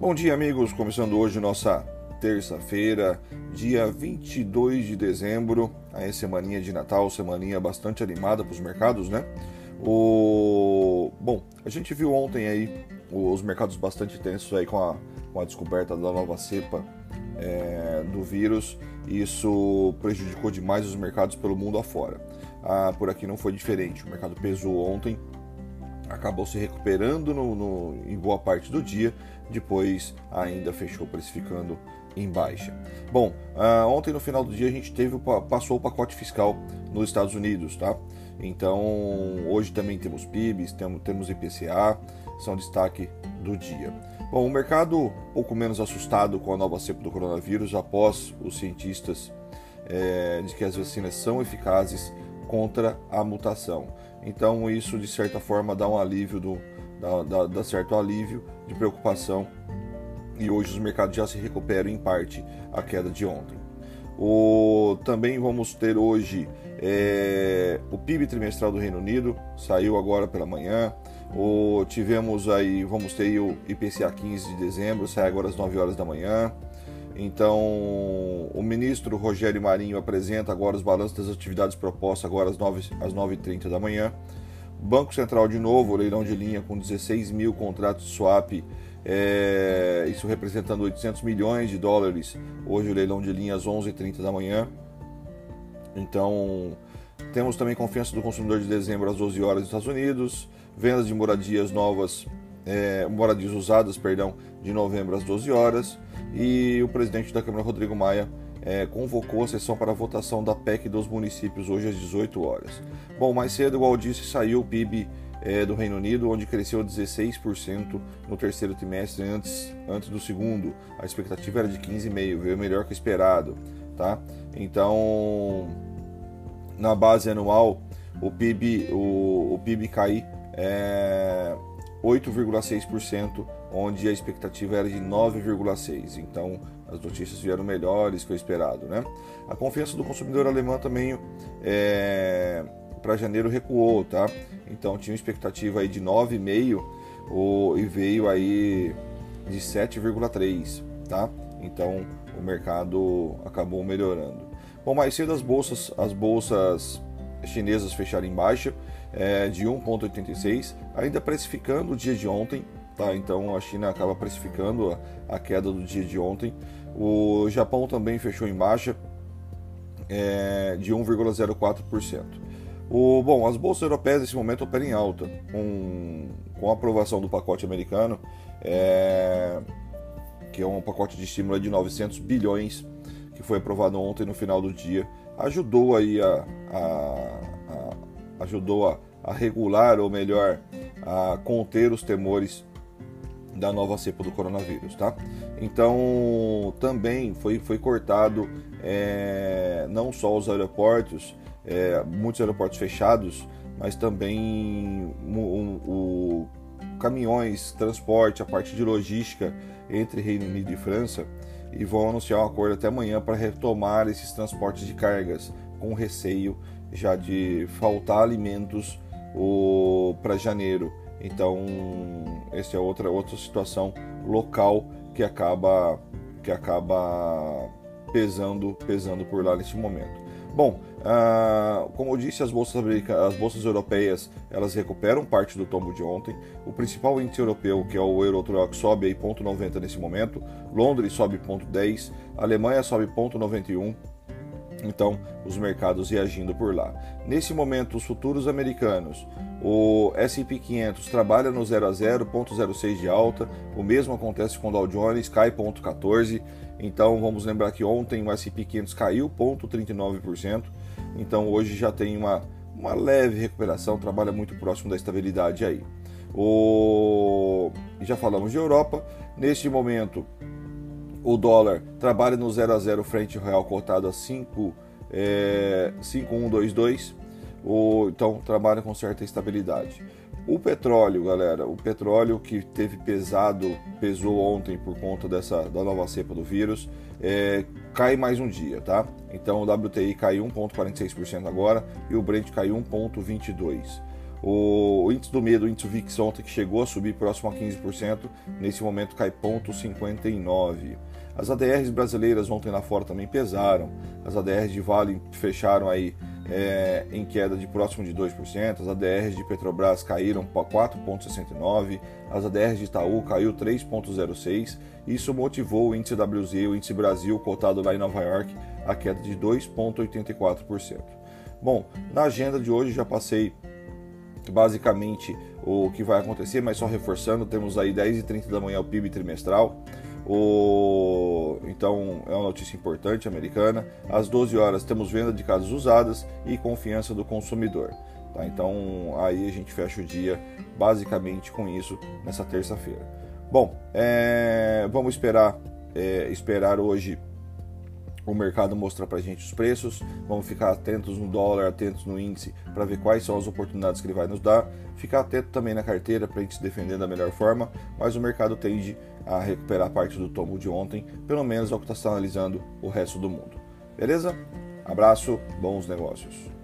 Bom dia, amigos. Começando hoje nossa terça-feira, dia 22 de dezembro. Aí, semaninha de Natal, semaninha bastante animada para os mercados, né? O... Bom, a gente viu ontem aí os mercados bastante tensos aí com a, com a descoberta da nova cepa é, do vírus. Isso prejudicou demais os mercados pelo mundo afora. Ah, por aqui não foi diferente. O mercado pesou ontem, acabou se recuperando no, no, em boa parte do dia, depois ainda fechou precificando em baixa. Bom, uh, ontem no final do dia a gente teve passou o pacote fiscal nos Estados Unidos, tá? Então hoje também temos PIBs, temos, temos IPCA, são destaque do dia. Bom, o mercado pouco menos assustado com a nova cepa do coronavírus após os cientistas é, de que as vacinas são eficazes contra a mutação. Então isso de certa forma dá um alívio do, dá, dá, dá certo alívio de preocupação e hoje os mercados já se recuperam em parte a queda de ontem. O, também vamos ter hoje é, o PIB trimestral do Reino Unido, saiu agora pela manhã. O, tivemos aí, vamos ter o IPCA 15 de dezembro, sai agora às 9 horas da manhã. Então, o ministro Rogério Marinho apresenta agora os balanços das atividades propostas agora às 9, às 9h30 da manhã. Banco Central de novo, leilão de linha com 16 mil contratos swap, é, isso representando 800 milhões de dólares. Hoje o leilão de linha às 11h30 da manhã. Então, temos também confiança do consumidor de dezembro às 12 horas nos Estados Unidos, vendas de moradias novas, é, moradias usadas, perdão, de novembro às 12 horas e o presidente da Câmara, Rodrigo Maia, é, convocou a sessão para a votação da PEC dos municípios hoje às 18 horas. Bom, mais cedo, igual disse, saiu o PIB é, do Reino Unido, onde cresceu 16% no terceiro trimestre antes, antes do segundo. A expectativa era de 15,5%, veio melhor que esperado. Tá? Então, na base anual, o PIB, o, o PIB cai é, 8,6%, onde a expectativa era de 9,6%. Então, as notícias vieram melhores que o esperado. Né? A confiança do consumidor alemão também é, para janeiro recuou, tá? Então tinha expectativa aí de 9,5 e veio aí de 7,3, tá? Então o mercado acabou melhorando. Bom, mais cedo as bolsas, as bolsas chinesas fecharam em baixa é, de 1,86, ainda precificando o dia de ontem, tá? Então a China acaba precificando a, a queda do dia de ontem. O Japão também fechou em baixa é, de 1,04%. O, bom, as bolsas europeias nesse momento operam em alta, com, com a aprovação do pacote americano, é, que é um pacote de estímulo de 900 bilhões, que foi aprovado ontem no final do dia, ajudou aí a, a, ajudou a, a regular, ou melhor, a conter os temores da nova cepa do coronavírus, tá? Então também foi, foi cortado é, não só os aeroportos, é, muitos aeroportos fechados, mas também o, o, caminhões, transporte, a parte de logística entre Reino Unido e França e vão anunciar um acordo até amanhã para retomar esses transportes de cargas com receio já de faltar alimentos para janeiro. Então, essa é outra outra situação local que acaba que acaba pesando pesando por lá neste momento. Bom, ah, como eu disse, as bolsas, as bolsas europeias elas recuperam parte do tombo de ontem. O principal índice europeu, que é o Eurotrox, sobe aí 0,90 nesse momento. Londres sobe 0,10, Alemanha sobe 0,91. Então, os mercados reagindo por lá. Nesse momento, os futuros americanos, o S&P 500 trabalha no 0 a 0, 0,06 de alta. O mesmo acontece com o Dow Jones, cai 0,14. Então, vamos lembrar que ontem o S&P 500 caiu 0,39%. Então, hoje já tem uma, uma leve recuperação, trabalha muito próximo da estabilidade aí. O... Já falamos de Europa. Neste momento, o dólar trabalha no 0 a 0 frente ao real cotado a 5, é, 5122. O, então trabalha com certa estabilidade. O petróleo, galera, o petróleo que teve pesado, pesou ontem por conta dessa da nova cepa do vírus, é, cai mais um dia, tá? Então o WTI caiu 1,46% agora e o Brent caiu 1,22%. O, índice do medo, o índice VIX ontem que chegou a subir próximo a 15%, nesse momento cai 0,59. As ADRs brasileiras ontem lá fora também pesaram. As ADRs de Vale fecharam aí é, em queda de próximo de 2%, as ADRs de Petrobras caíram para 4,69%, as ADRs de Itaú caiu 3,06%. Isso motivou o índice WZ, o índice Brasil, cotado lá em Nova York, a queda de 2,84%. Bom, na agenda de hoje já passei basicamente o que vai acontecer, mas só reforçando, temos aí 10h30 da manhã o PIB trimestral, o... Então é uma notícia importante americana. Às 12 horas temos venda de casas usadas e confiança do consumidor. Tá? Então aí a gente fecha o dia basicamente com isso nessa terça-feira. Bom, é... vamos esperar é... esperar hoje o mercado mostrar para a gente os preços, vamos ficar atentos no dólar, atentos no índice para ver quais são as oportunidades que ele vai nos dar, ficar atento também na carteira para a gente se defender da melhor forma, mas o mercado tende a recuperar parte do tombo de ontem, pelo menos é o que está sinalizando o resto do mundo. Beleza? Abraço, bons negócios.